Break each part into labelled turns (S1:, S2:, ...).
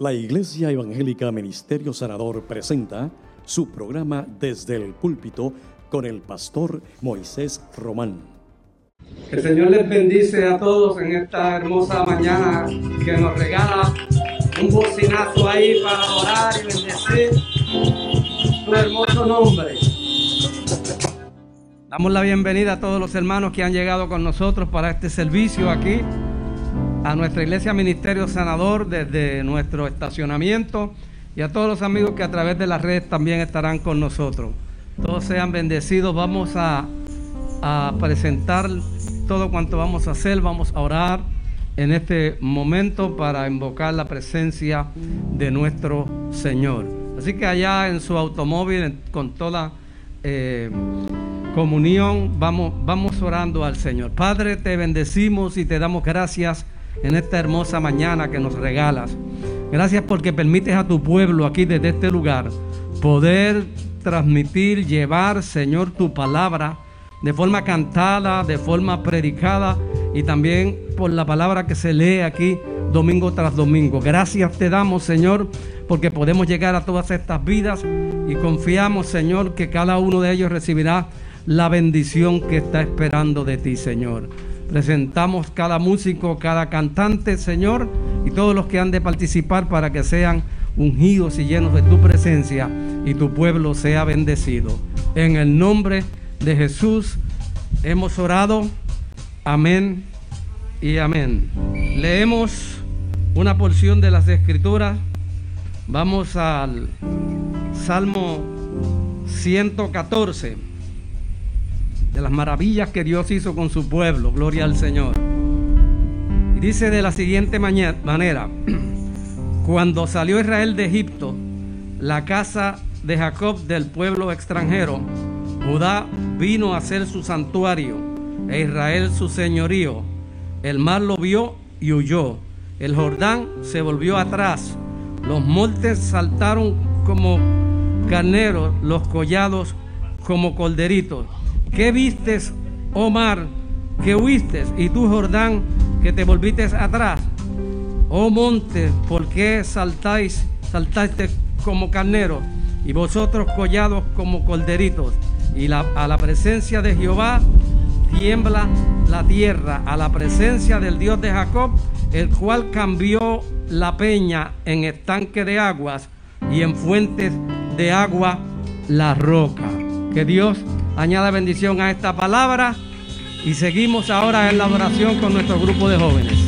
S1: La Iglesia Evangélica Ministerio Sanador presenta su programa Desde el Púlpito con el pastor Moisés Román.
S2: El Señor les bendice a todos en esta hermosa mañana que nos regala un bocinazo ahí para orar y bendecir su hermoso nombre. Damos la bienvenida a todos los hermanos que han llegado con nosotros para este servicio aquí a nuestra iglesia Ministerio Sanador desde nuestro estacionamiento y a todos los amigos que a través de las redes también estarán con nosotros. Todos sean bendecidos. Vamos a, presentar todo cuanto vamos a hacer. Vamos a orar en este momento para invocar la presencia de nuestro Señor. Así que allá en su automóvil, con toda eh, comunión, vamos, vamos orando al Señor. Padre, te bendecimos y te damos gracias en esta hermosa mañana que nos regalas. Gracias porque permites a tu pueblo aquí desde este lugar poder transmitir, llevar, Señor, tu palabra de forma cantada, de forma predicada y también por la palabra que se lee aquí domingo tras domingo. Gracias te damos, Señor, porque podemos llegar a todas estas vidas y confiamos, Señor, que cada uno de ellos recibirá la bendición que está esperando de ti, Señor. Presentamos cada músico, cada cantante, Señor, y todos los que han de participar para que sean ungidos y llenos de tu presencia y tu pueblo sea bendecido. En el nombre de Jesús hemos orado. Amén y amén. Leemos una porción de las escrituras. Vamos al Salmo 114 de las maravillas que Dios hizo con su pueblo. Gloria al Señor. Y dice de la siguiente manera, cuando salió Israel de Egipto, la casa de Jacob del pueblo extranjero, Judá vino a ser su santuario e Israel su señorío. El mar lo vio y huyó. El Jordán se volvió atrás. Los montes saltaron como carneros, los collados como colderitos. ¿Qué vistes, Omar, que huiste? Y tú, Jordán, que te volviste atrás. Oh monte, ¿por qué saltáis, saltaste como carneros? Y vosotros collados como colderitos. Y a la presencia de Jehová tiembla la tierra, a la presencia del Dios de Jacob, el cual cambió la peña en estanque de aguas y en fuentes de agua la roca. Que Dios añada bendición a esta palabra y seguimos ahora en la oración con nuestro grupo de jóvenes.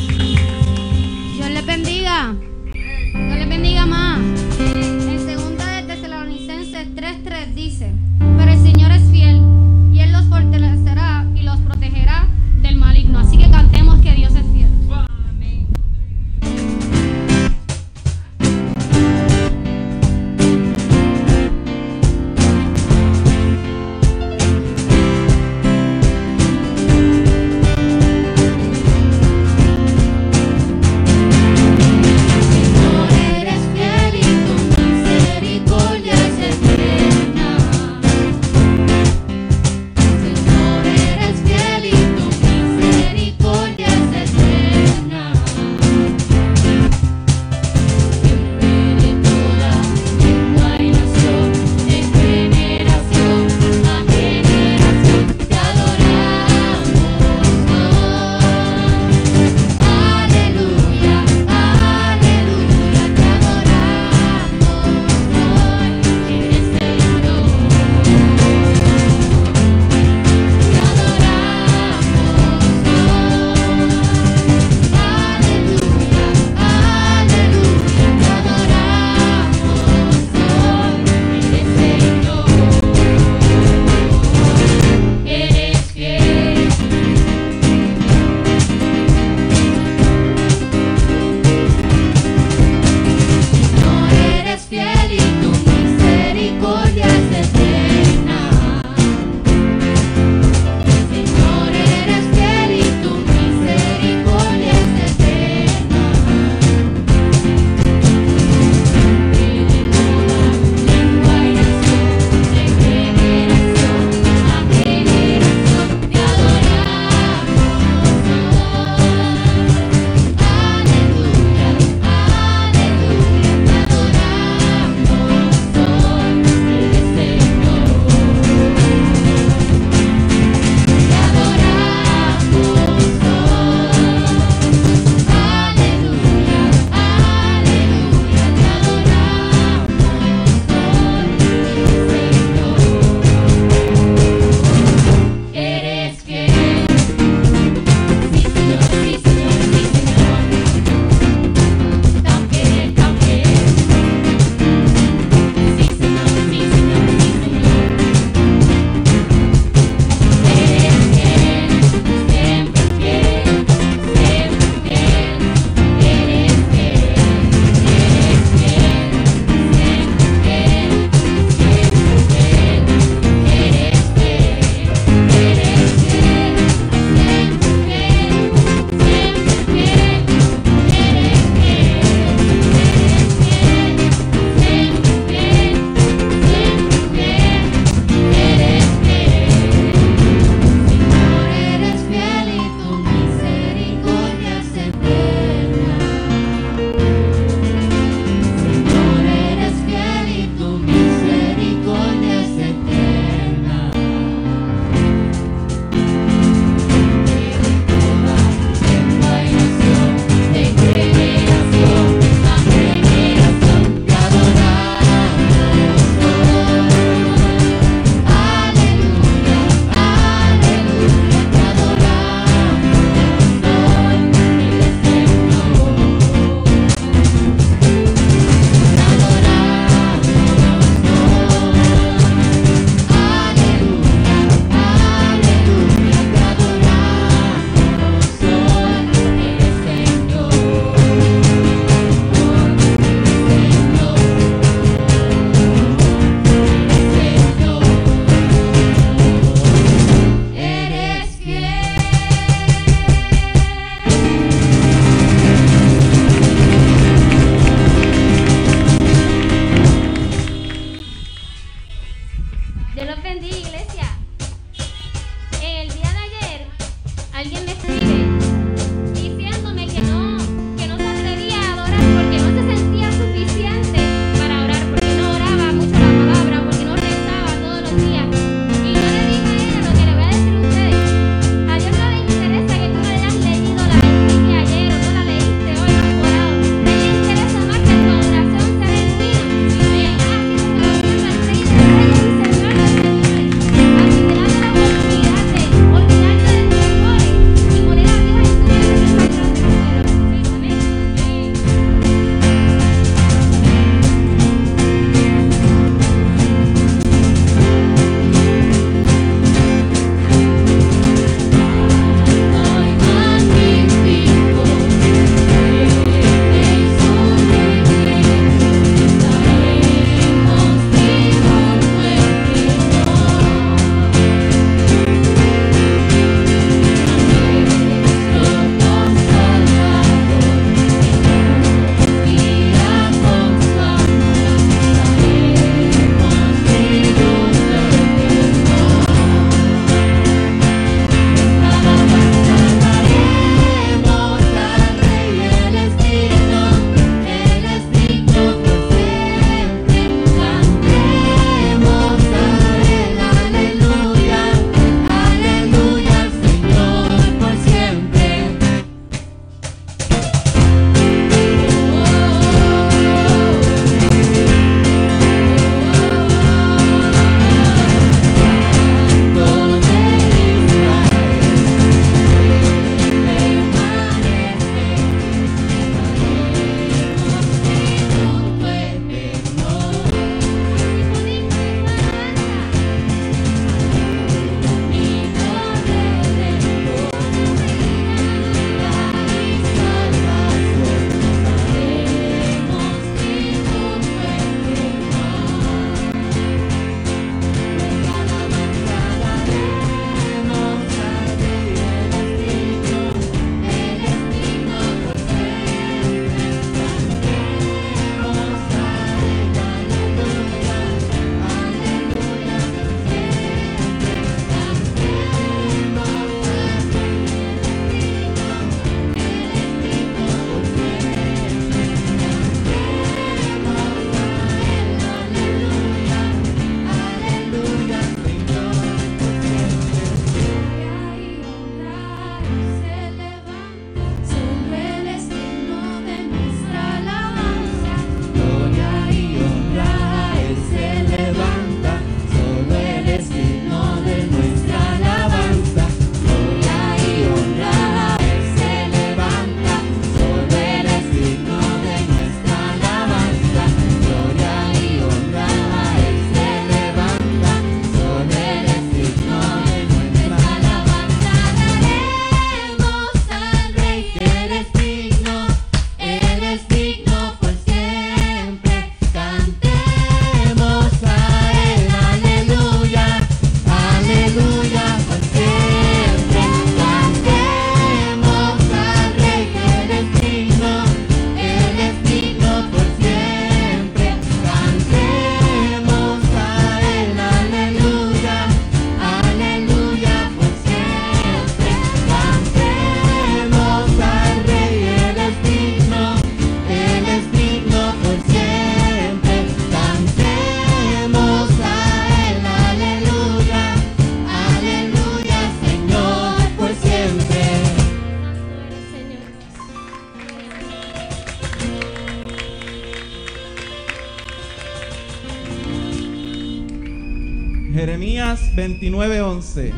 S3: 29:11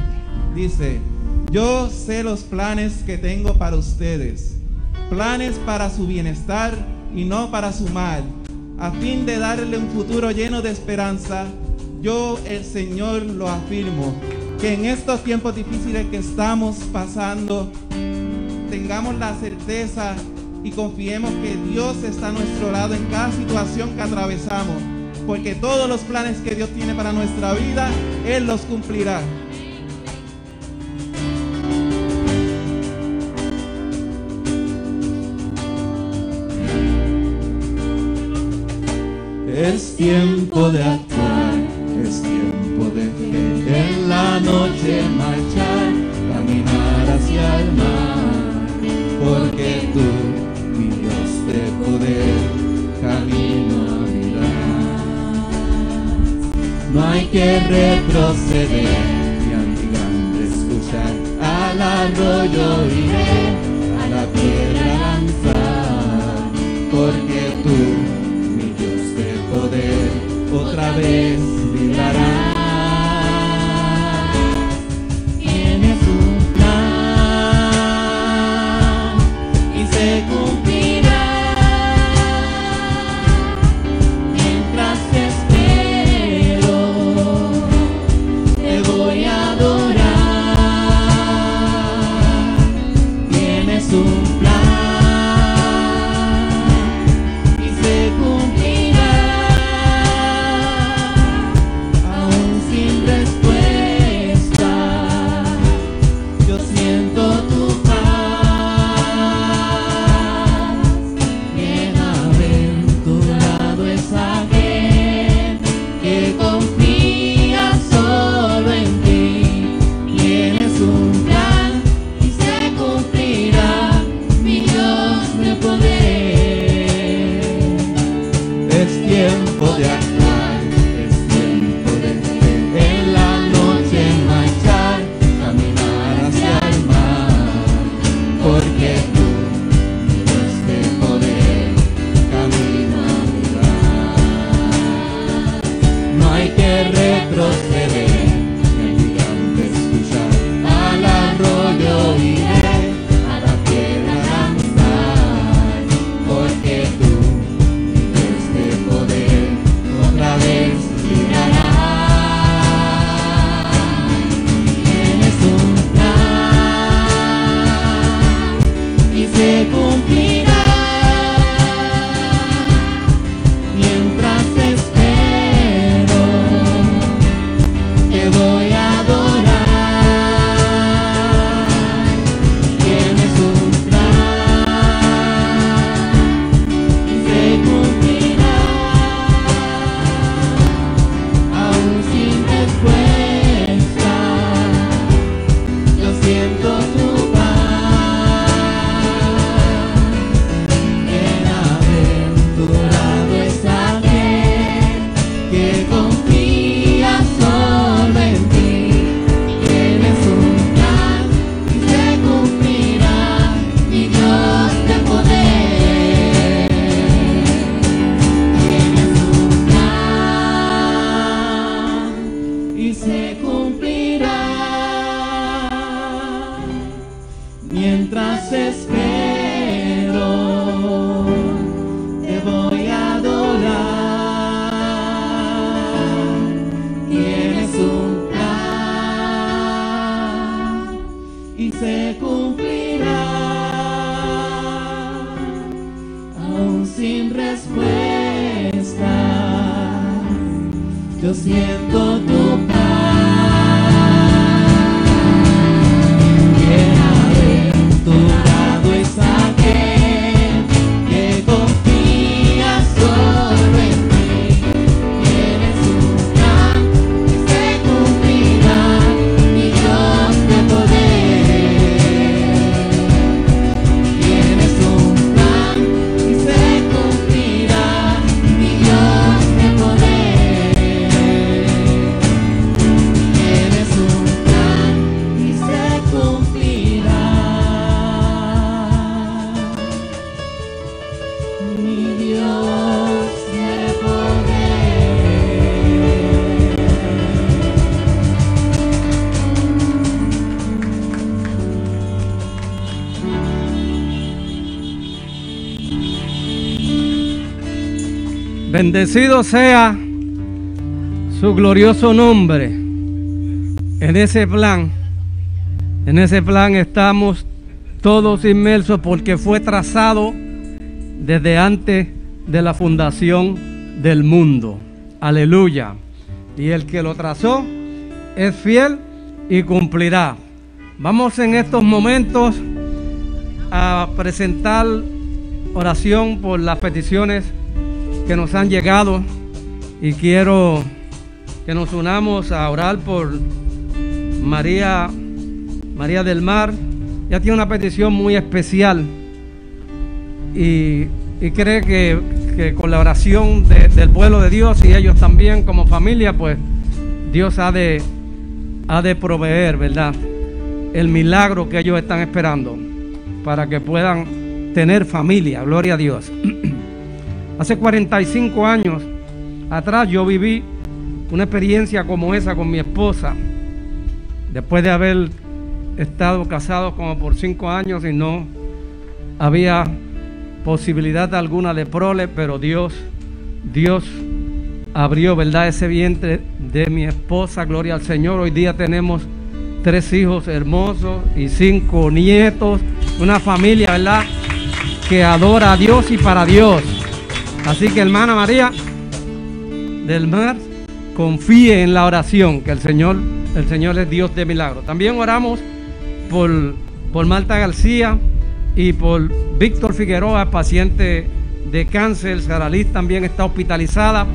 S3: dice, yo sé los planes que tengo para ustedes, planes para su bienestar y no para su mal, a fin de darle un futuro lleno de esperanza. Yo, el Señor, lo afirmo, que en estos tiempos difíciles que estamos pasando, tengamos la certeza y confiemos que Dios está a nuestro lado en cada situación que atravesamos, porque todos los planes que Dios tiene para nuestra vida, Él los cumplirá. Es tiempo de que retroceder, ni a mi grande escuchar. Al arroyo iré, a la piedra lanzar. Porque tú, otra vez
S2: Bendecido sea su glorioso nombre. En ese plan, en ese plan estamos todos inmersos porque fue trazado desde antes de la fundación del mundo. Aleluya. Y el que lo trazó es fiel y cumplirá. Vamos en estos momentos a presentar oración por las peticiones que nos han llegado y quiero que nos unamos a orar por María María del Mar. Ya tiene una petición muy especial y, cree que, con la oración del pueblo de Dios y ellos también como familia, pues Dios ha de, ha de proveer, ¿verdad? El milagro que ellos están esperando para que puedan tener familia, gloria a Dios. Hace 45 años atrás yo viví una experiencia como esa con mi esposa, después de haber estado casado como por 5 años y no había posibilidad alguna de prole, pero Dios, Dios abrió, ¿verdad?, ese vientre de mi esposa, gloria al Señor. Hoy día tenemos tres hijos hermosos y cinco nietos, una familia, ¿verdad?, que adora a Dios y para Dios. Así que hermana María del Mar, confíe en la oración, que el Señor, el Señor es Dios de milagro. También oramos por, por Marta García y por Víctor Figueroa, paciente de cáncer. Saralis también está hospitalizada.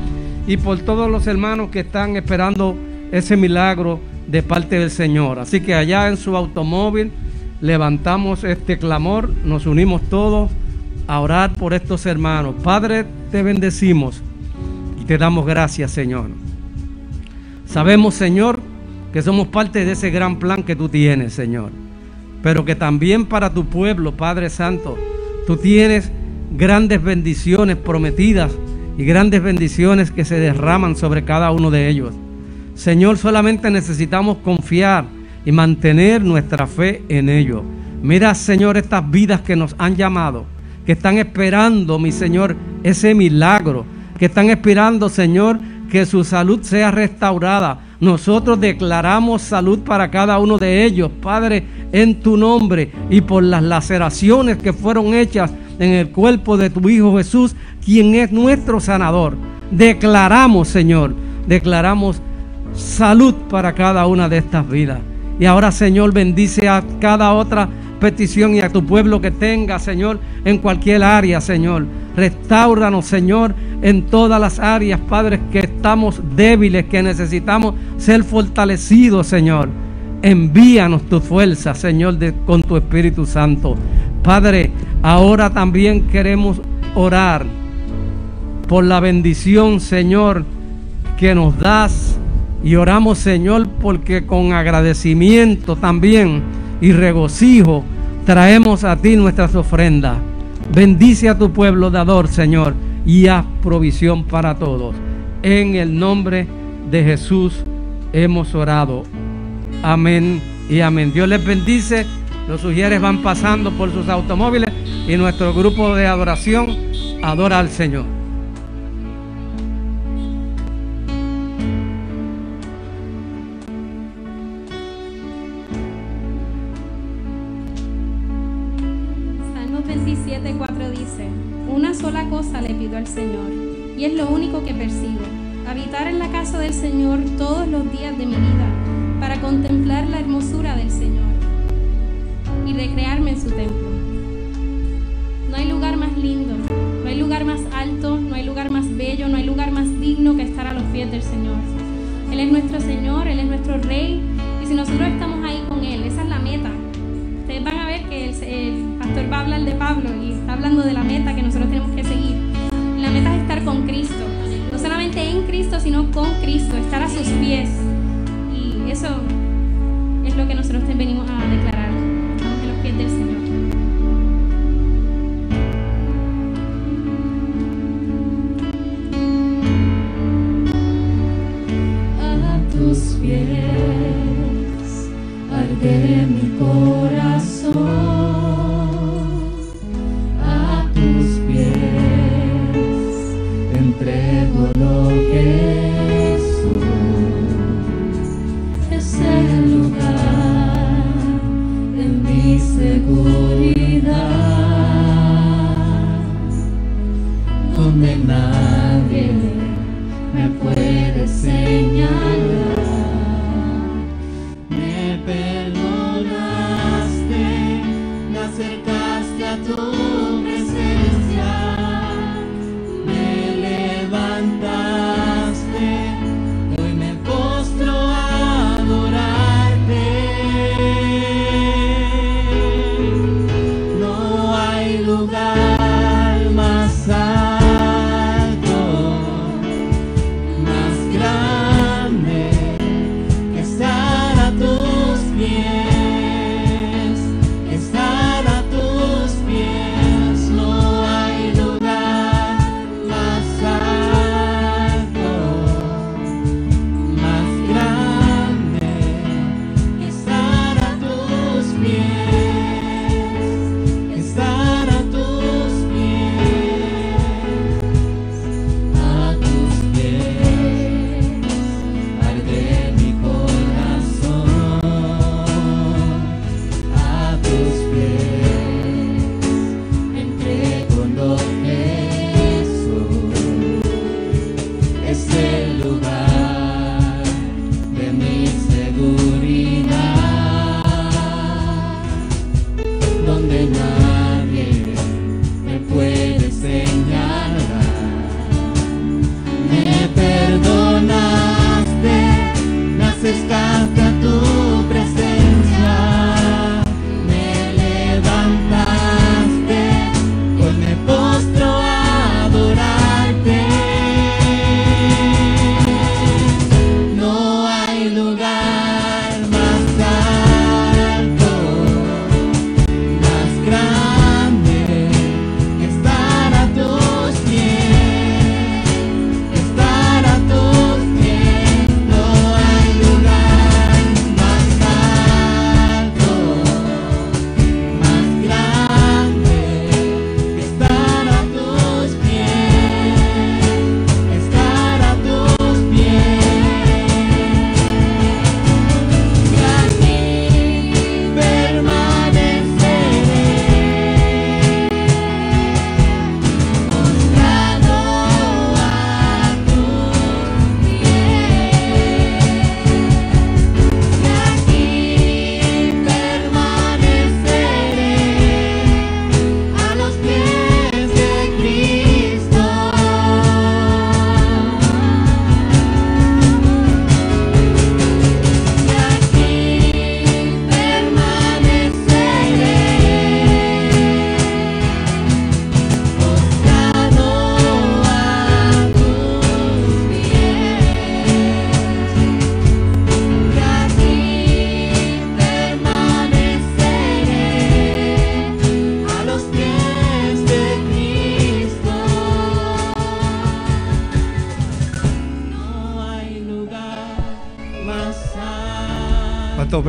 S2: Y por todos los hermanos que están esperando ese milagro de parte del Señor. Así que allá en su automóvil levantamos este clamor, nos unimos todos a orar por estos hermanos. Padre, te bendecimos y te damos gracias, Señor. Sabemos, Señor, que somos parte de ese gran plan que tú tienes, Señor. Pero que también para tu pueblo, Padre Santo, tú tienes grandes bendiciones prometidas y grandes bendiciones que se derraman sobre cada uno de ellos. Señor, solamente necesitamos confiar y mantener nuestra fe en ellos. Mira, Señor, estas vidas que nos han llamado que están esperando, mi Señor, ese milagro, que están esperando, Señor, que su salud sea restaurada. Nosotros declaramos salud para cada uno de ellos, Padre, en tu nombre y por las laceraciones que fueron hechas en el cuerpo de tu Hijo Jesús, quien es nuestro sanador. Declaramos, Señor, declaramos salud para cada una de estas vidas. Y ahora, Señor, bendice a cada otra petición y a tu pueblo que tenga, Señor, en cualquier área, Señor. Restauranos, Señor, en todas las áreas, Padre, que estamos débiles, que necesitamos ser fortalecidos, Señor. Envíanos tu fuerza, Señor, con tu Espíritu Santo. Padre, ahora también queremos orar por la bendición, Señor, que nos das. Y oramos, Señor, porque con agradecimiento también y regocijo traemos a ti nuestras ofrendas. Bendice a tu pueblo dador, Señor, y haz provisión para todos. En el nombre de Jesús hemos orado. Amén y amén. Dios les bendice. Los sugieres van pasando por sus automóviles y nuestro grupo de adoración adora al Señor.
S4: Señor,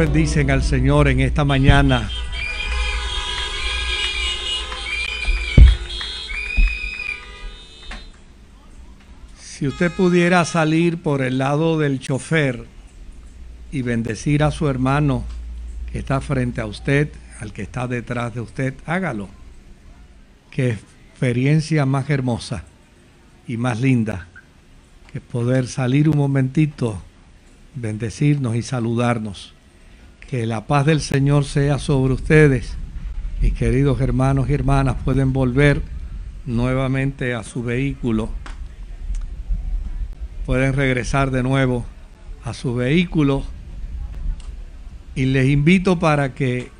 S5: bendicen al Señor en esta mañana? Si usted pudiera salir por el lado del chofer y bendecir a su hermano que está frente a usted, al que está detrás de usted, hágalo. Qué experiencia más hermosa y más linda que poder salir un momentito, bendecirnos y saludarnos. Que la paz del Señor sea sobre ustedes. Mis queridos hermanos y hermanas pueden volver nuevamente a su vehículo. Pueden regresar de nuevo a su vehículo. Y les invito para que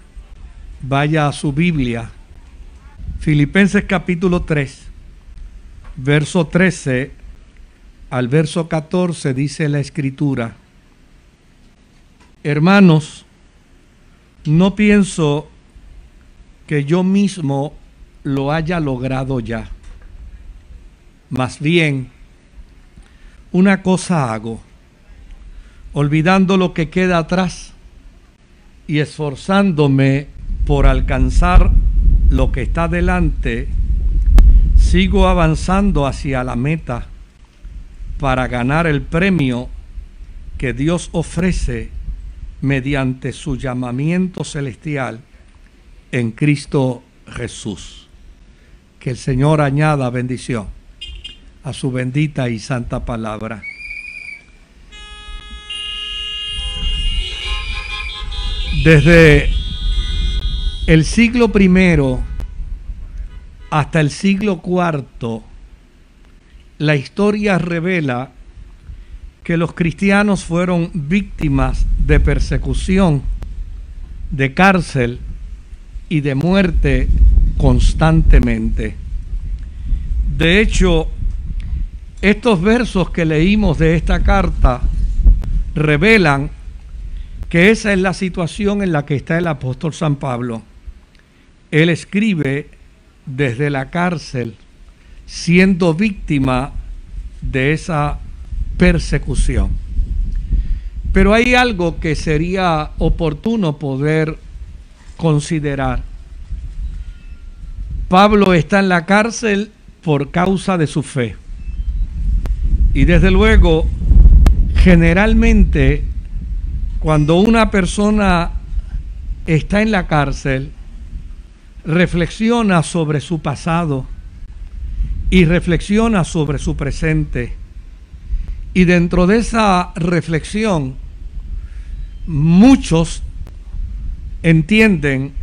S5: vaya a su Biblia. Filipenses capítulo 3, verso 13 al verso 14 dice la escritura, hermanos, no pienso que yo mismo lo haya logrado ya. Más bien, una cosa hago, olvidando lo que queda atrás y esforzándome por alcanzar lo que está delante, sigo avanzando hacia la meta para ganar el premio que Dios ofrece mediante su llamamiento celestial en Cristo Jesús. Que el Señor añada bendición a su bendita y santa palabra. Desde el siglo primero hasta el siglo cuarto, la historia revela que los cristianos fueron víctimas de persecución, de cárcel y de muerte constantemente. De hecho, estos versos que leímos de esta carta revelan que esa es la situación en la que está el apóstol San Pablo. Él escribe desde la cárcel, siendo víctima de esa persecución. Pero hay algo que sería oportuno poder considerar. Pablo está en la cárcel por causa de su fe. Y desde luego, generalmente cuando una persona está en la cárcel, reflexiona sobre su pasado y reflexiona sobre su presente. Y dentro de esa reflexión, muchos entienden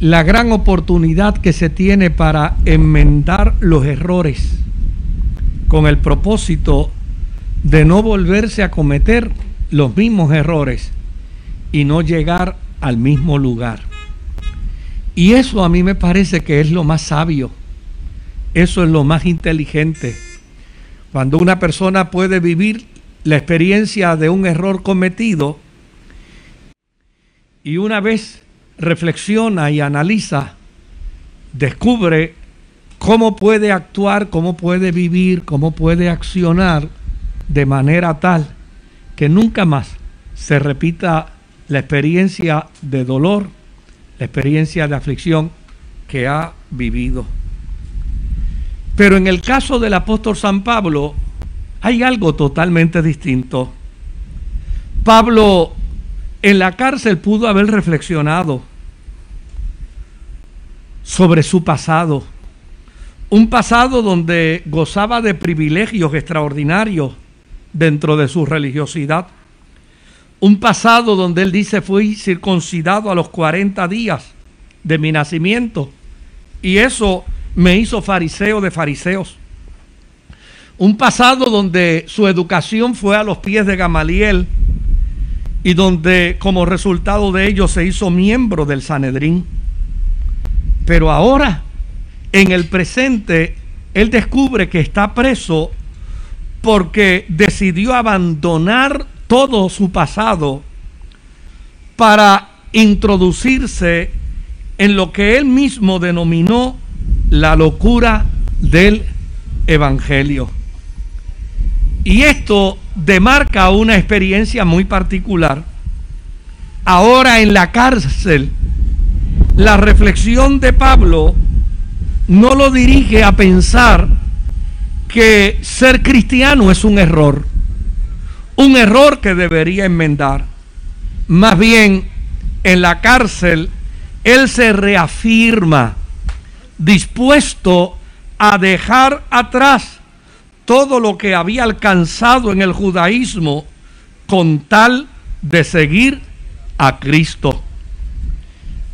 S5: la gran oportunidad que se tiene para enmendar los errores con el propósito de no volverse a cometer los mismos errores y no llegar al mismo lugar. Y eso a mí me parece que es lo más sabio, eso es lo más inteligente. Cuando una persona puede vivir la experiencia de un error cometido y una vez reflexiona y analiza, descubre cómo puede actuar, cómo puede vivir, cómo puede accionar de manera tal que nunca más se repita la experiencia de dolor, la experiencia de aflicción que ha vivido. Pero en el caso del apóstol San Pablo hay algo totalmente distinto. Pablo en la cárcel pudo haber reflexionado sobre su pasado. Un pasado donde gozaba de privilegios extraordinarios dentro de su religiosidad. Un pasado donde él dice fui circuncidado a los 40 días de mi nacimiento y eso me hizo fariseo de fariseos. Un pasado donde su educación fue a los pies de Gamaliel y donde como resultado de ello se hizo miembro del Sanedrín. Pero ahora, en el presente, él descubre que está preso porque decidió abandonar todo su pasado para introducirse en lo que él mismo denominó la locura del Evangelio. Y esto demarca una experiencia muy particular. Ahora en la cárcel, la reflexión de Pablo no lo dirige a pensar que ser cristiano es un error, un error que debería enmendar. Más bien, en la cárcel, él se reafirma dispuesto a dejar atrás todo lo que había alcanzado en el judaísmo con tal de seguir a Cristo.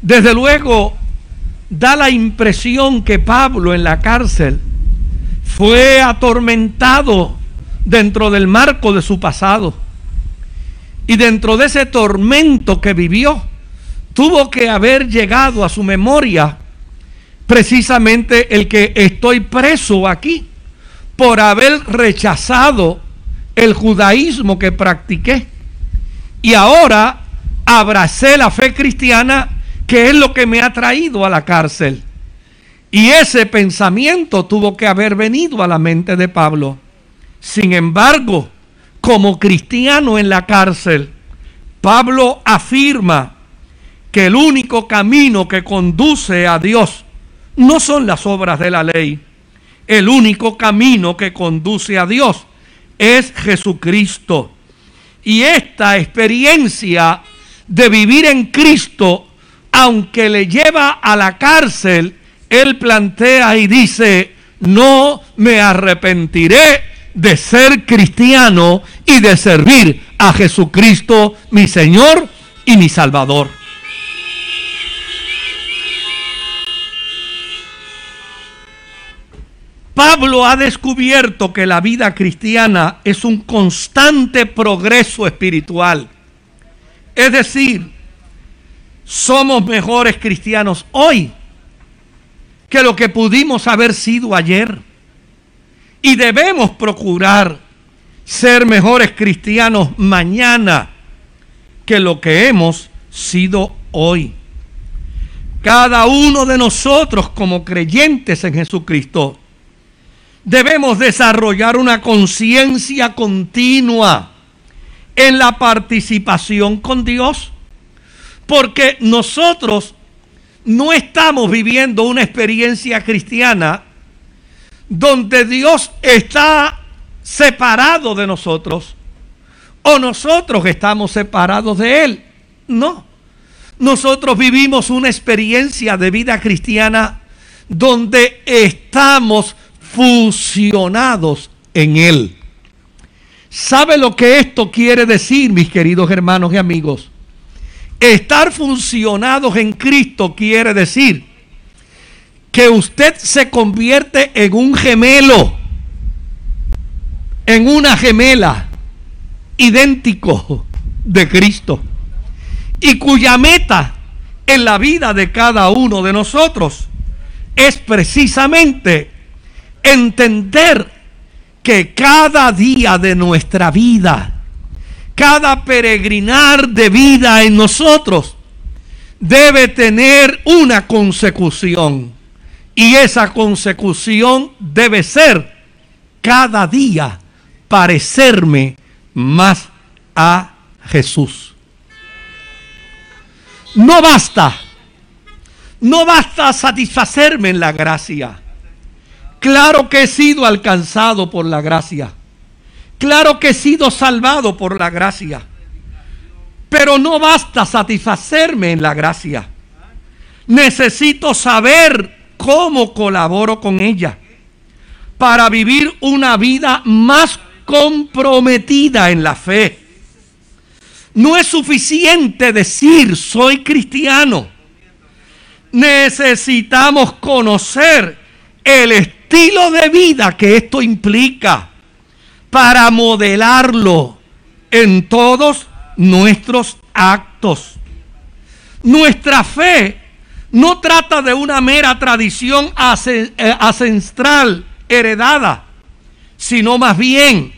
S5: Desde luego, da la impresión que Pablo en la cárcel fue atormentado dentro del marco de su pasado. Y dentro de ese tormento que vivió, tuvo que haber llegado a su memoria precisamente el que estoy preso aquí por haber rechazado el judaísmo que practiqué. Y ahora abracé la fe cristiana que es lo que me ha traído a la cárcel. Y ese pensamiento tuvo que haber venido a la mente de Pablo. Sin embargo, como cristiano en la cárcel, Pablo afirma que el único camino que conduce a Dios no son las obras de la ley. El único camino que conduce a Dios es Jesucristo. Y esta experiencia de vivir en Cristo, aunque le lleva a la cárcel, él plantea y dice, no me arrepentiré de ser cristiano y de servir a Jesucristo, mi Señor y mi Salvador. Pablo ha descubierto que la vida cristiana es un constante progreso espiritual. Es decir, somos mejores cristianos hoy que lo que pudimos haber sido ayer. Y debemos procurar ser mejores cristianos mañana que lo que hemos sido hoy. Cada uno de nosotros como creyentes en Jesucristo debemos desarrollar una conciencia continua en la participación con Dios. Porque nosotros no estamos viviendo una experiencia cristiana donde Dios está separado de nosotros o nosotros estamos separados de Él. No. Nosotros vivimos una experiencia de vida cristiana donde estamos fusionados en Él. ¿Sabe lo que esto quiere decir, mis queridos hermanos y amigos? Estar funcionados en Cristo quiere decir que usted se convierte en un gemelo, en una gemela idéntico de Cristo y cuya meta en la vida de cada uno de nosotros es precisamente entender que cada día de nuestra vida, cada peregrinar de vida en nosotros, debe tener una consecución. Y esa consecución debe ser cada día parecerme más a Jesús. No basta, no basta satisfacerme en la gracia. Claro que he sido alcanzado por la gracia. Claro que he sido salvado por la gracia. Pero no basta satisfacerme en la gracia. Necesito saber cómo colaboro con ella para vivir una vida más comprometida en la fe. No es suficiente decir soy cristiano. Necesitamos conocer el estilo de vida que esto implica para modelarlo en todos nuestros actos. Nuestra fe no trata de una mera tradición eh, ancestral heredada, sino más bien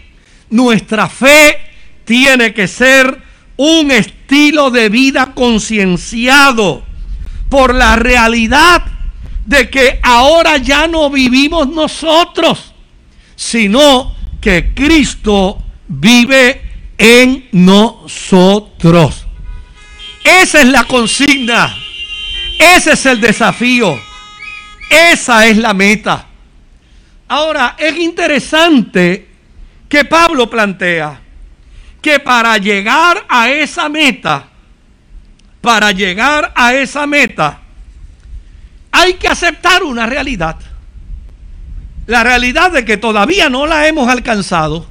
S5: nuestra fe tiene que ser un estilo de vida concienciado por la realidad de que ahora ya no vivimos nosotros, sino que Cristo vive en nosotros. Esa es la consigna. Ese es el desafío. Esa es la meta. Ahora, es interesante que Pablo plantea que para llegar a esa meta, para llegar a esa meta, hay que aceptar una realidad. La realidad de que todavía no la hemos alcanzado,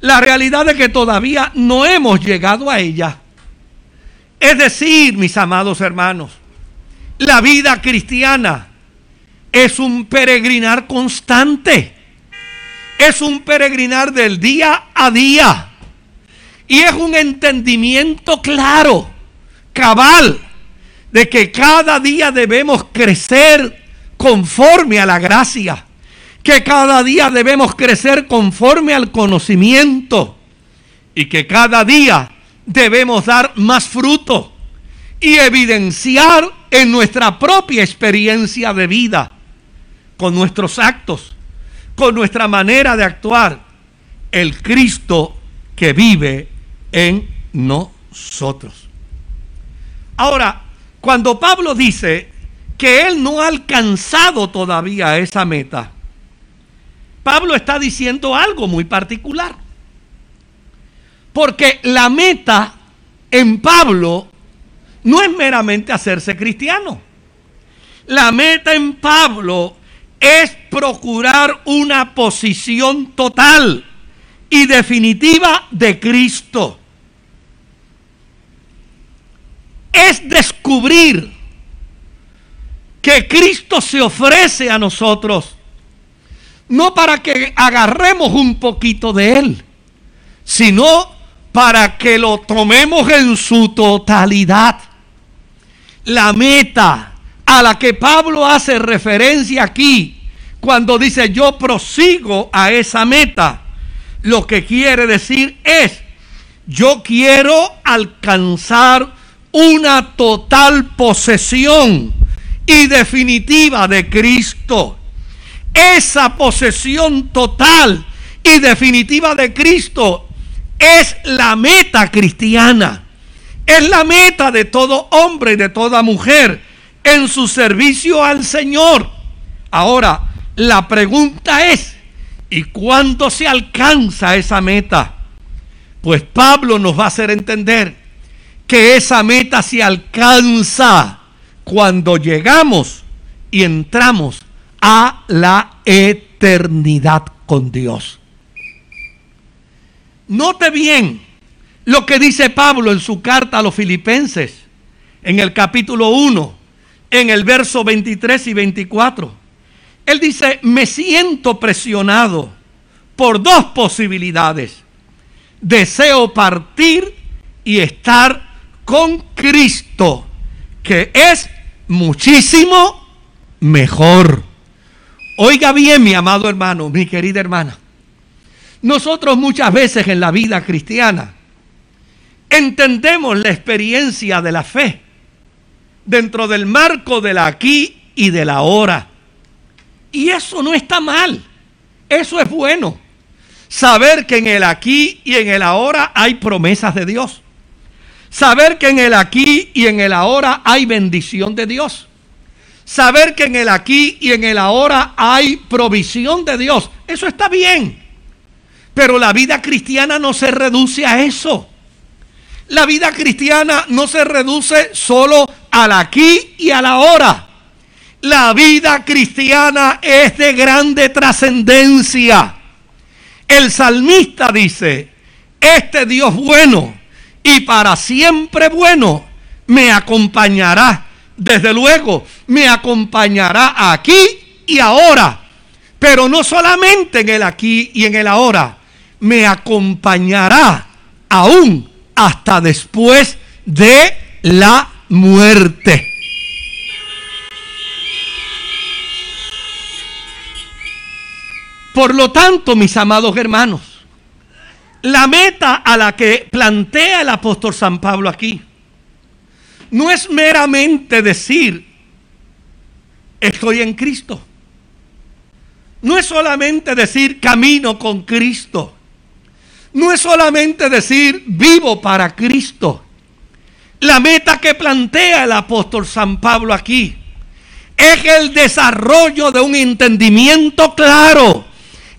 S5: la realidad de que todavía no hemos llegado a ella. Es decir, mis amados hermanos, la vida cristiana es un peregrinar constante, es un peregrinar del día a día. Y es un entendimiento claro, cabal, de que cada día debemos crecer conforme a la gracia que cada día debemos crecer conforme al conocimiento y que cada día debemos dar más fruto y evidenciar en nuestra propia experiencia de vida, con nuestros actos, con nuestra manera de actuar, el Cristo que vive en nosotros. Ahora, cuando Pablo dice que él no ha alcanzado todavía esa meta, Pablo está diciendo algo muy particular. Porque la meta en Pablo no es meramente hacerse cristiano. La meta en Pablo es procurar una posición total y definitiva de Cristo. Es descubrir que Cristo se ofrece a nosotros, no para que agarremos un poquito de Él, sino para que lo tomemos en su totalidad. La meta a la que Pablo hace referencia aquí, cuando dice yo prosigo a esa meta, lo que quiere decir es, yo quiero alcanzar una total posesión y definitiva de Cristo. Esa posesión total y definitiva de Cristo es la meta cristiana. Es la meta de todo hombre y de toda mujer en su servicio al Señor. Ahora, la pregunta es, ¿y cuándo se alcanza esa meta? Pues Pablo nos va a hacer entender que esa meta se alcanza cuando llegamos y entramos a la eternidad con Dios. Note bien lo que dice Pablo en su carta a los filipenses, en el capítulo 1, en el verso 23 y 24. Él dice, me siento presionado por dos posibilidades. Deseo partir y estar con Cristo, que es muchísimo mejor. Oiga bien, mi amado hermano, mi querida hermana. Nosotros muchas veces en la vida cristiana entendemos la experiencia de la fe dentro del marco del aquí y del ahora. Y eso no está mal. Eso es bueno. Saber que en el aquí y en el ahora hay promesas de Dios. Saber que en el aquí y en el ahora hay bendición de Dios. Saber que en el aquí y en el ahora hay provisión de Dios. Eso está bien. Pero la vida cristiana no se reduce a eso. La vida cristiana no se reduce solo al aquí y a la ahora. La vida cristiana es de grande trascendencia. El salmista dice, este Dios bueno y para siempre bueno me acompañará. Desde luego, me acompañará aquí y ahora. Pero no solamente en el aquí y en el ahora, me acompañará aún hasta después de la muerte. Por lo tanto, mis amados hermanos, la meta a la que plantea el apóstol San Pablo aquí no es meramente decir, estoy en Cristo. No es solamente decir camino con Cristo. No es solamente decir vivo para Cristo. La meta que plantea el apóstol San Pablo aquí es el desarrollo de un entendimiento claro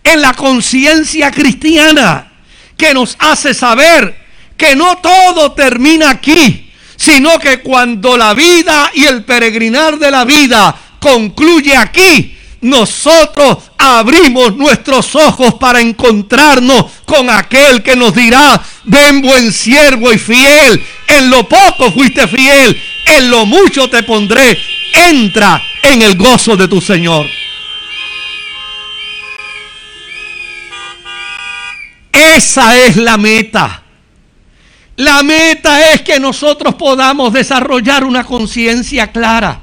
S5: en la conciencia cristiana que nos hace saber que no todo termina aquí, sino que cuando la vida y el peregrinar de la vida concluye aquí, nosotros abrimos nuestros ojos para encontrarnos con aquel que nos dirá, ven buen siervo y fiel, en lo poco fuiste fiel, en lo mucho te pondré, entra en el gozo de tu Señor. Esa es la meta. La meta es que nosotros podamos desarrollar una conciencia clara.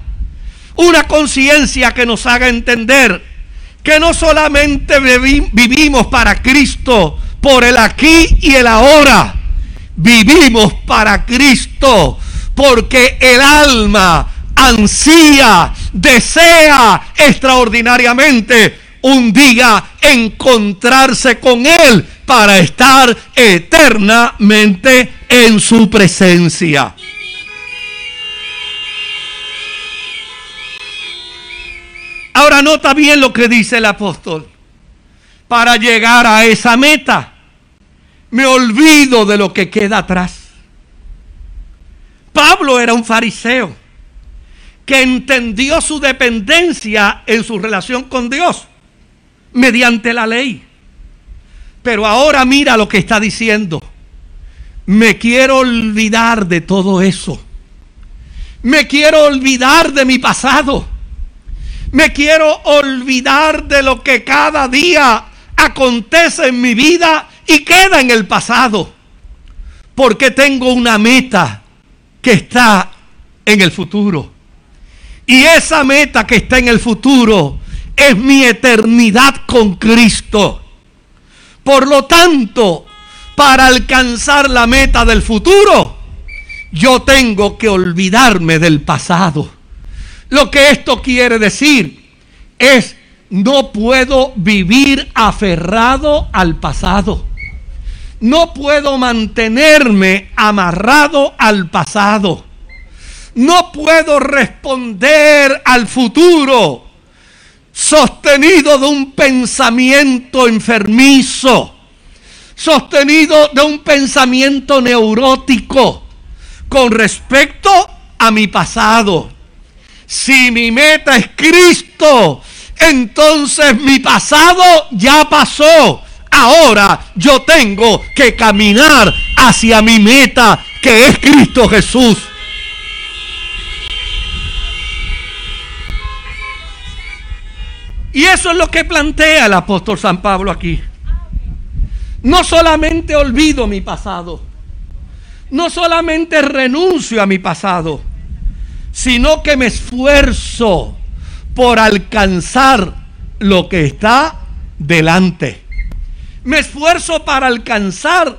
S5: Una conciencia que nos haga entender que no solamente vivimos para Cristo por el aquí y el ahora. Vivimos para Cristo porque el alma ansía, desea extraordinariamente un día encontrarse con Él para estar eternamente en su presencia. Ahora nota bien lo que dice el apóstol. Para llegar a esa meta, me olvido de lo que queda atrás. Pablo era un fariseo que entendió su dependencia en su relación con Dios mediante la ley. Pero ahora mira lo que está diciendo. Me quiero olvidar de todo eso. Me quiero olvidar de mi pasado. Me quiero olvidar de lo que cada día acontece en mi vida y queda en el pasado. Porque tengo una meta que está en el futuro. Y esa meta que está en el futuro es mi eternidad con Cristo. Por lo tanto, para alcanzar la meta del futuro, yo tengo que olvidarme del pasado. Lo que esto quiere decir es, no puedo vivir aferrado al pasado. No puedo mantenerme amarrado al pasado. No puedo responder al futuro sostenido de un pensamiento enfermizo, sostenido de un pensamiento neurótico con respecto a mi pasado. Si mi meta es Cristo, entonces mi pasado ya pasó. Ahora yo tengo que caminar hacia mi meta, que es Cristo Jesús. Y eso es lo que plantea el apóstol San Pablo aquí. No solamente olvido mi pasado, no solamente renuncio a mi pasado, sino que me esfuerzo por alcanzar lo que está delante. Me esfuerzo para alcanzar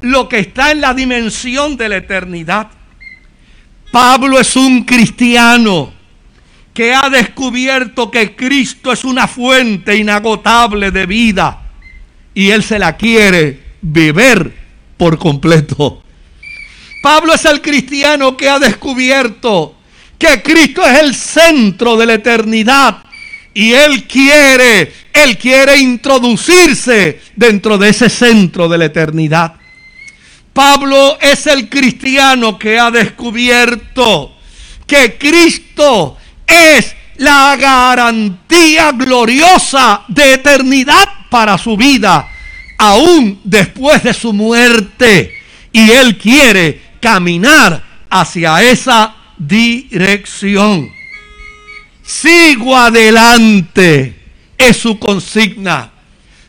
S5: lo que está en la dimensión de la eternidad. Pablo es un cristiano que ha descubierto que Cristo es una fuente inagotable de vida y él se la quiere beber por completo. Pablo es el cristiano que ha descubierto que Cristo es el centro de la eternidad y él quiere, él quiere introducirse dentro de ese centro de la eternidad. Pablo es el cristiano que ha descubierto que Cristo es la garantía gloriosa de eternidad para su vida, aún después de su muerte. Y Él quiere caminar hacia esa dirección. Sigo adelante, es su consigna.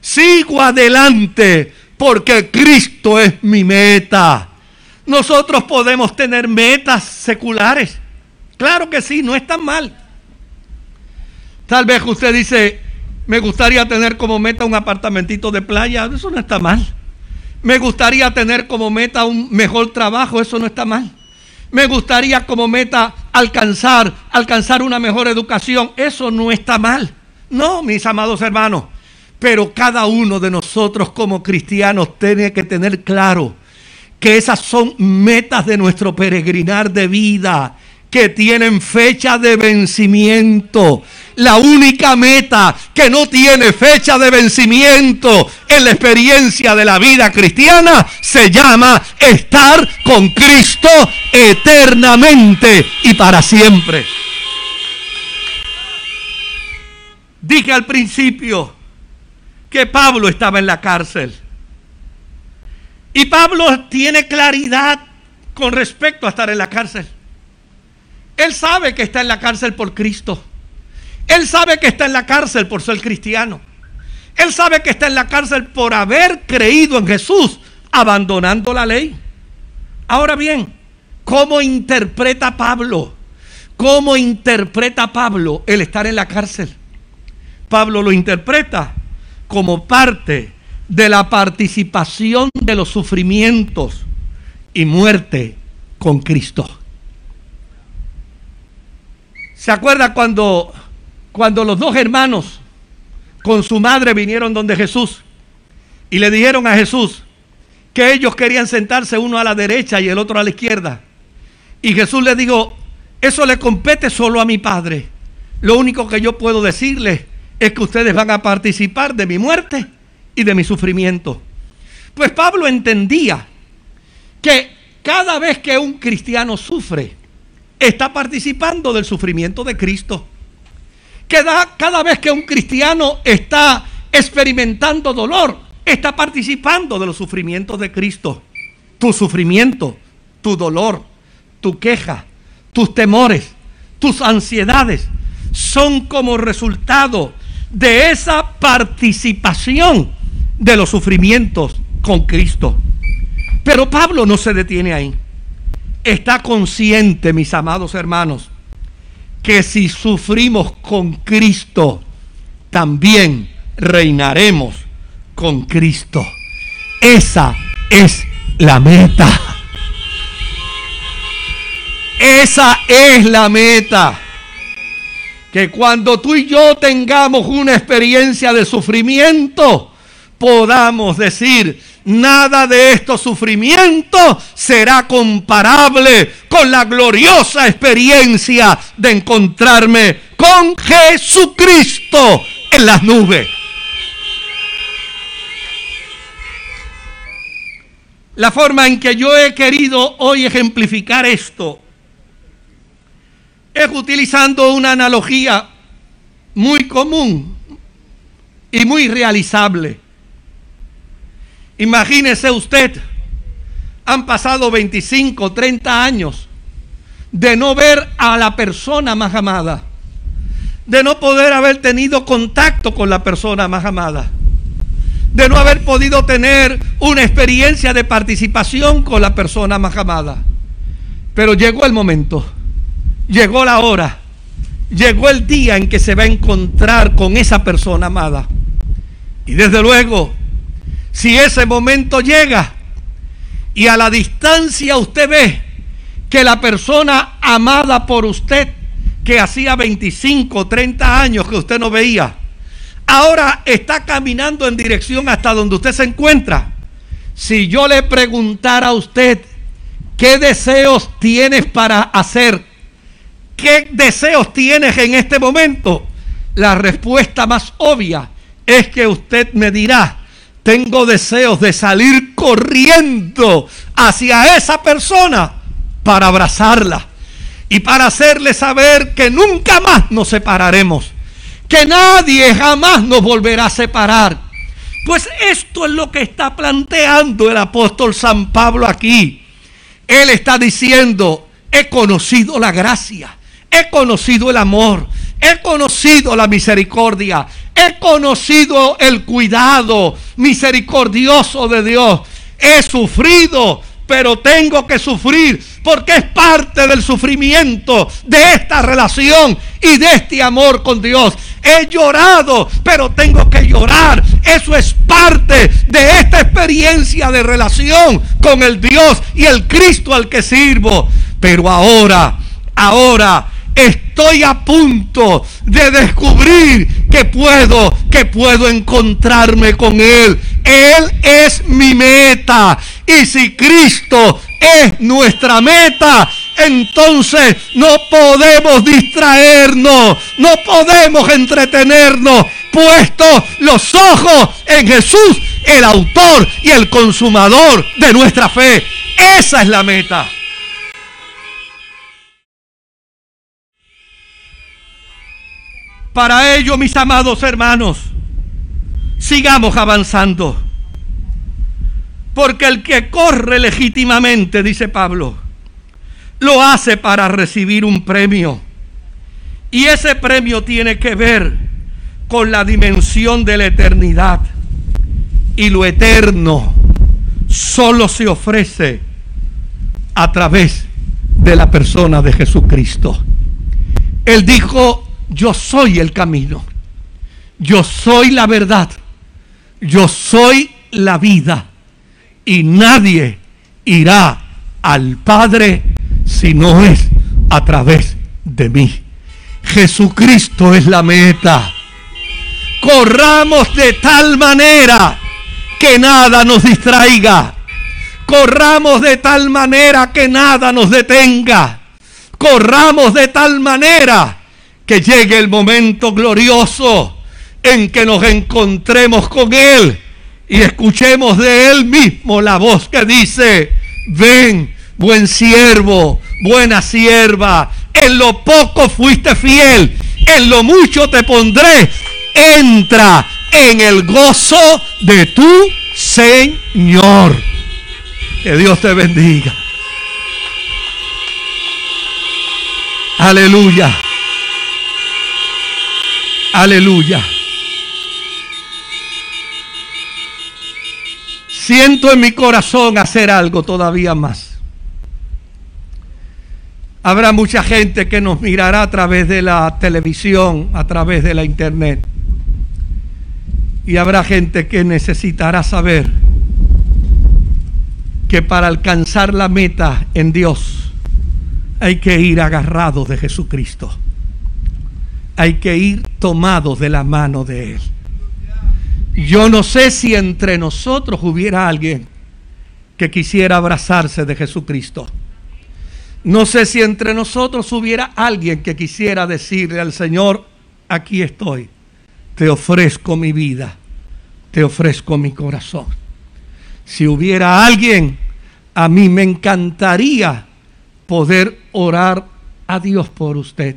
S5: Sigo adelante porque Cristo es mi meta. Nosotros podemos tener metas seculares Claro que sí, no es tan mal. Tal vez usted dice, me gustaría tener como meta un apartamentito de playa, eso no está mal. Me gustaría tener como meta un mejor trabajo, eso no está mal. Me gustaría como meta alcanzar, alcanzar una mejor educación, eso no está mal. No, mis amados hermanos, pero cada uno de nosotros como cristianos tiene que tener claro que esas son metas de nuestro peregrinar de vida que tienen fecha de vencimiento. La única meta que no tiene fecha de vencimiento en la experiencia de la vida cristiana se llama estar con Cristo eternamente y para siempre. Dije al principio que Pablo estaba en la cárcel. Y Pablo tiene claridad con respecto a estar en la cárcel. Él sabe que está en la cárcel por Cristo. Él sabe que está en la cárcel por ser cristiano. Él sabe que está en la cárcel por haber creído en Jesús, abandonando la ley. Ahora bien, ¿cómo interpreta Pablo? ¿Cómo interpreta Pablo el estar en la cárcel? Pablo lo interpreta como parte de la participación de los sufrimientos y muerte con Cristo. ¿Se acuerda cuando, cuando los dos hermanos con su madre vinieron donde Jesús y le dijeron a Jesús que ellos querían sentarse uno a la derecha y el otro a la izquierda? Y Jesús le dijo, eso le compete solo a mi Padre. Lo único que yo puedo decirles es que ustedes van a participar de mi muerte y de mi sufrimiento. Pues Pablo entendía que cada vez que un cristiano sufre, está participando del sufrimiento de Cristo. Que da- cada vez que un cristiano está experimentando dolor, está participando de los sufrimientos de Cristo. Tu sufrimiento, tu dolor, tu queja, tus temores, tus ansiedades son como resultado de esa participación de los sufrimientos con Cristo. Pero Pablo no se detiene ahí. Está consciente, mis amados hermanos, que si sufrimos con Cristo, también reinaremos con Cristo. Esa es la meta. Esa es la meta. Que cuando tú y yo tengamos una experiencia de sufrimiento, podamos decir, nada de estos sufrimientos será comparable con la gloriosa experiencia de encontrarme con Jesucristo en las nubes. La forma en que yo he querido hoy ejemplificar esto es utilizando una analogía muy común y muy realizable. Imagínese usted, han pasado 25, 30 años de no ver a la persona más amada, de no poder haber tenido contacto con la persona más amada, de no haber podido tener una experiencia de participación con la persona más amada. Pero llegó el momento, llegó la hora, llegó el día en que se va a encontrar con esa persona amada. Y desde luego, si ese momento llega y a la distancia usted ve que la persona amada por usted, que hacía 25, 30 años que usted no veía, ahora está caminando en dirección hasta donde usted se encuentra. Si yo le preguntara a usted, ¿qué deseos tienes para hacer? ¿Qué deseos tienes en este momento? La respuesta más obvia es que usted me dirá, tengo deseos de salir corriendo hacia esa persona para abrazarla y para hacerle saber que nunca más nos separaremos, que nadie jamás nos volverá a separar. Pues esto es lo que está planteando el apóstol San Pablo aquí. Él está diciendo, he conocido la gracia, he conocido el amor, he conocido la misericordia, he conocido el cuidado misericordioso de Dios, he sufrido, pero tengo que sufrir porque es parte del sufrimiento de esta relación y de este amor con Dios. He llorado, pero tengo que llorar. Eso es parte de esta experiencia de relación con el Dios y el Cristo al que sirvo. Pero ahora, ahora estoy a punto de descubrir que puedo, que puedo encontrarme con Él. Él es mi meta. Y si Cristo es nuestra meta, entonces no podemos distraernos, no podemos entretenernos, puestos los ojos en Jesús, el autor y el consumador de nuestra fe. Esa es la meta. Para ello, mis amados hermanos, sigamos avanzando. Porque el que corre legítimamente, dice Pablo, lo hace para recibir un premio. Y ese premio tiene que ver con la dimensión de la eternidad. Y lo eterno solo se ofrece a través de la persona de Jesucristo. Él dijo, yo soy el camino, yo soy la verdad, yo soy la vida y nadie irá al Padre si no es a través de mí. Jesucristo es la meta. Corramos de tal manera que nada nos distraiga. Corramos de tal manera que nada nos detenga. Corramos de tal manera que llegue el momento glorioso en que nos encontremos con Él y escuchemos de Él mismo la voz que dice, ven, buen siervo, buena sierva, en lo poco fuiste fiel, en lo mucho te pondré. Entra en el gozo de tu Señor. Que Dios te bendiga. Aleluya. Aleluya. Siento en mi corazón hacer algo todavía más. Habrá mucha gente que nos mirará a través de la televisión, a través de la internet. Y habrá gente que necesitará saber que para alcanzar la meta en Dios hay que ir agarrados de Jesucristo. Hay que ir tomados de la mano de Él. Yo no sé si entre nosotros hubiera alguien que quisiera abrazarse de Jesucristo. No sé si entre nosotros hubiera alguien que quisiera decirle al Señor, aquí estoy, te ofrezco mi vida, te ofrezco mi corazón. Si hubiera alguien, a mí me encantaría poder orar a Dios por usted.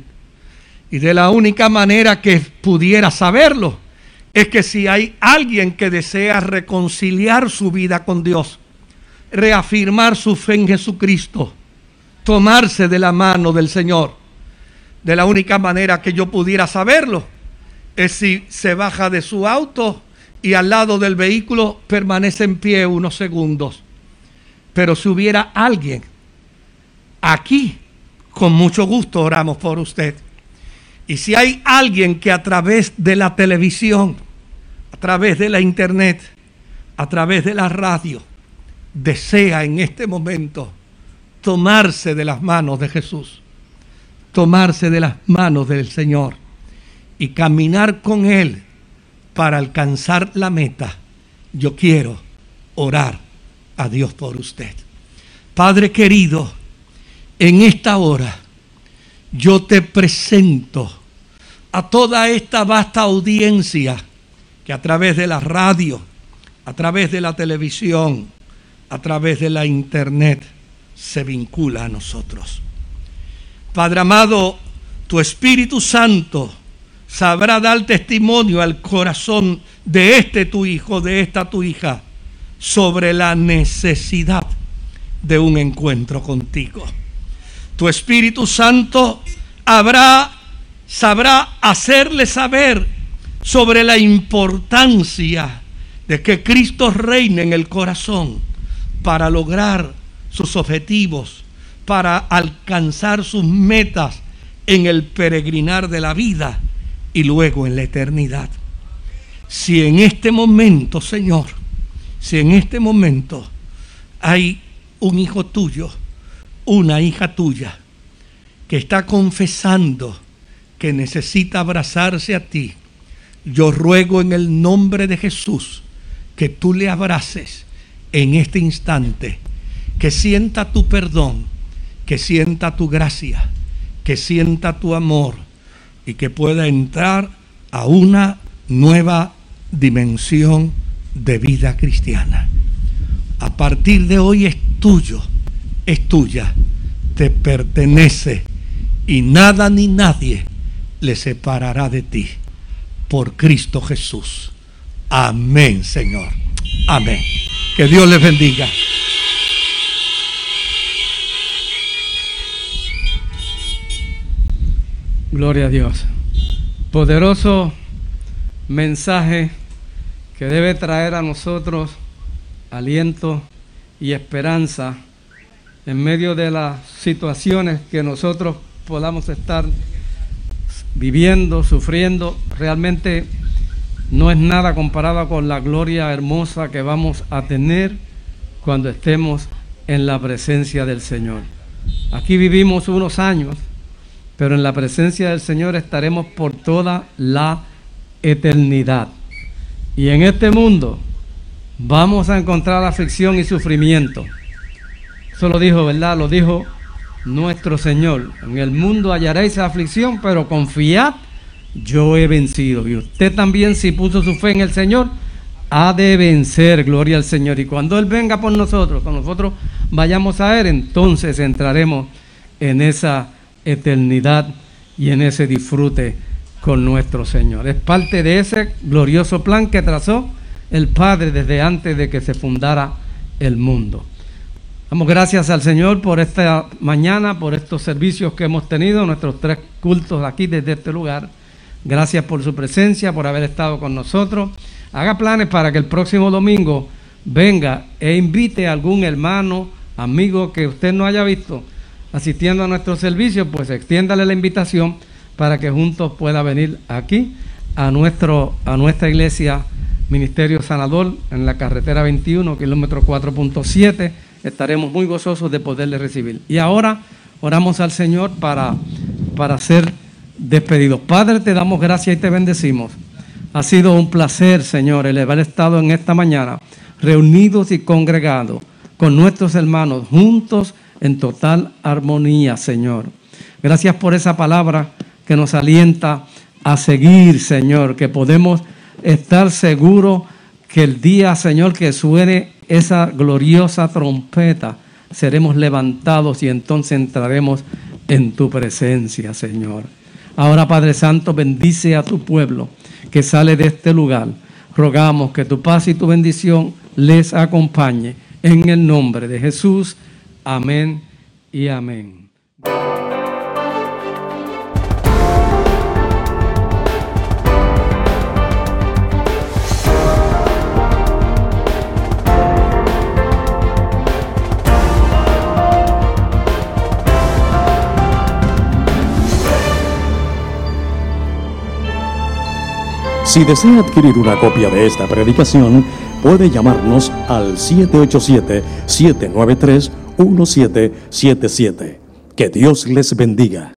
S5: Y de la única manera que pudiera saberlo es que si hay alguien que desea reconciliar su vida con Dios, reafirmar su fe en Jesucristo, tomarse de la mano del Señor, de la única manera que yo pudiera saberlo es si se baja de su auto y al lado del vehículo permanece en pie unos segundos. Pero si hubiera alguien aquí, con mucho gusto oramos por usted. Y si hay alguien que a través de la televisión, a través de la internet, a través de la radio, desea en este momento tomarse de las manos de Jesús, tomarse de las manos del Señor y caminar con Él para alcanzar la meta, yo quiero orar a Dios por usted. Padre querido, en esta hora yo te presento a toda esta vasta audiencia que a través de la radio, a través de la televisión, a través de la internet se vincula a nosotros. Padre amado, tu Espíritu Santo sabrá dar testimonio al corazón de este tu hijo, de esta tu hija, sobre la necesidad de un encuentro contigo. Tu Espíritu Santo habrá sabrá hacerle saber sobre la importancia de que Cristo reine en el corazón para lograr sus objetivos, para alcanzar sus metas en el peregrinar de la vida y luego en la eternidad. Si en este momento, Señor, si en este momento hay un hijo tuyo, una hija tuya, que está confesando que necesita abrazarse a ti, yo ruego en el nombre de Jesús que tú le abraces en este instante, que sienta tu perdón, que sienta tu gracia, que sienta tu amor y que pueda entrar a una nueva dimensión de vida cristiana. A partir de hoy es tuyo, es tuya, te pertenece y nada ni nadie le separará de ti. Por Cristo Jesús. Amén, Señor. Amén. Que Dios les bendiga.
S2: Gloria a Dios. Poderoso mensaje que debe traer a nosotros aliento y esperanza en medio de las situaciones que nosotros podamos estar viviendo, sufriendo. Realmente no es nada comparado con la gloria hermosa que vamos a tener cuando estemos en la presencia del Señor. Aquí vivimos unos años pero en la presencia del Señor estaremos por toda la eternidad. Y en este mundo vamos a encontrar aflicción y sufrimiento. Eso lo dijo, ¿verdad? Lo dijo nuestro Señor. En el mundo hallaréis aflicción, pero confiad, yo he vencido. Y usted también, si puso su fe en el Señor, ha de vencer, gloria al Señor. Y cuando Él venga por nosotros, cuando nosotros vayamos a Él, entonces entraremos en esa eternidad y en ese disfrute con nuestro Señor. Es parte de ese glorioso plan que trazó el Padre desde antes de que se fundara el mundo. Damos gracias al Señor por esta mañana, por estos servicios que hemos tenido, nuestros tres cultos aquí desde este lugar. Gracias por su presencia, por haber estado con nosotros. Haga planes para que el próximo domingo venga e invite a algún hermano, amigo que usted no haya visto asistiendo a nuestro servicio, pues extiéndale la invitación para que juntos pueda venir aquí a, nuestro, a nuestra iglesia Ministerio Sanador en la carretera 21, kilómetro 4.7. Estaremos muy gozosos de poderle recibir. Y ahora oramos al Señor para, para ser despedidos. Padre, te damos gracias y te bendecimos. Ha sido un placer, Señor, el haber estado en esta mañana reunidos y congregados con nuestros hermanos, juntos en total armonía, Señor. Gracias por esa palabra que nos alienta a seguir, Señor, que podemos estar seguros que el día, Señor, que suene esa gloriosa trompeta, seremos levantados y entonces entraremos en tu presencia, Señor. Ahora, Padre Santo, bendice a tu pueblo que sale de este lugar. Rogamos que tu paz y tu bendición les acompañe. En el nombre de Jesús. Amén y amén.
S1: Si desea adquirir una copia de esta predicación, puede llamarnos al 787-793-1777. Que Dios les bendiga.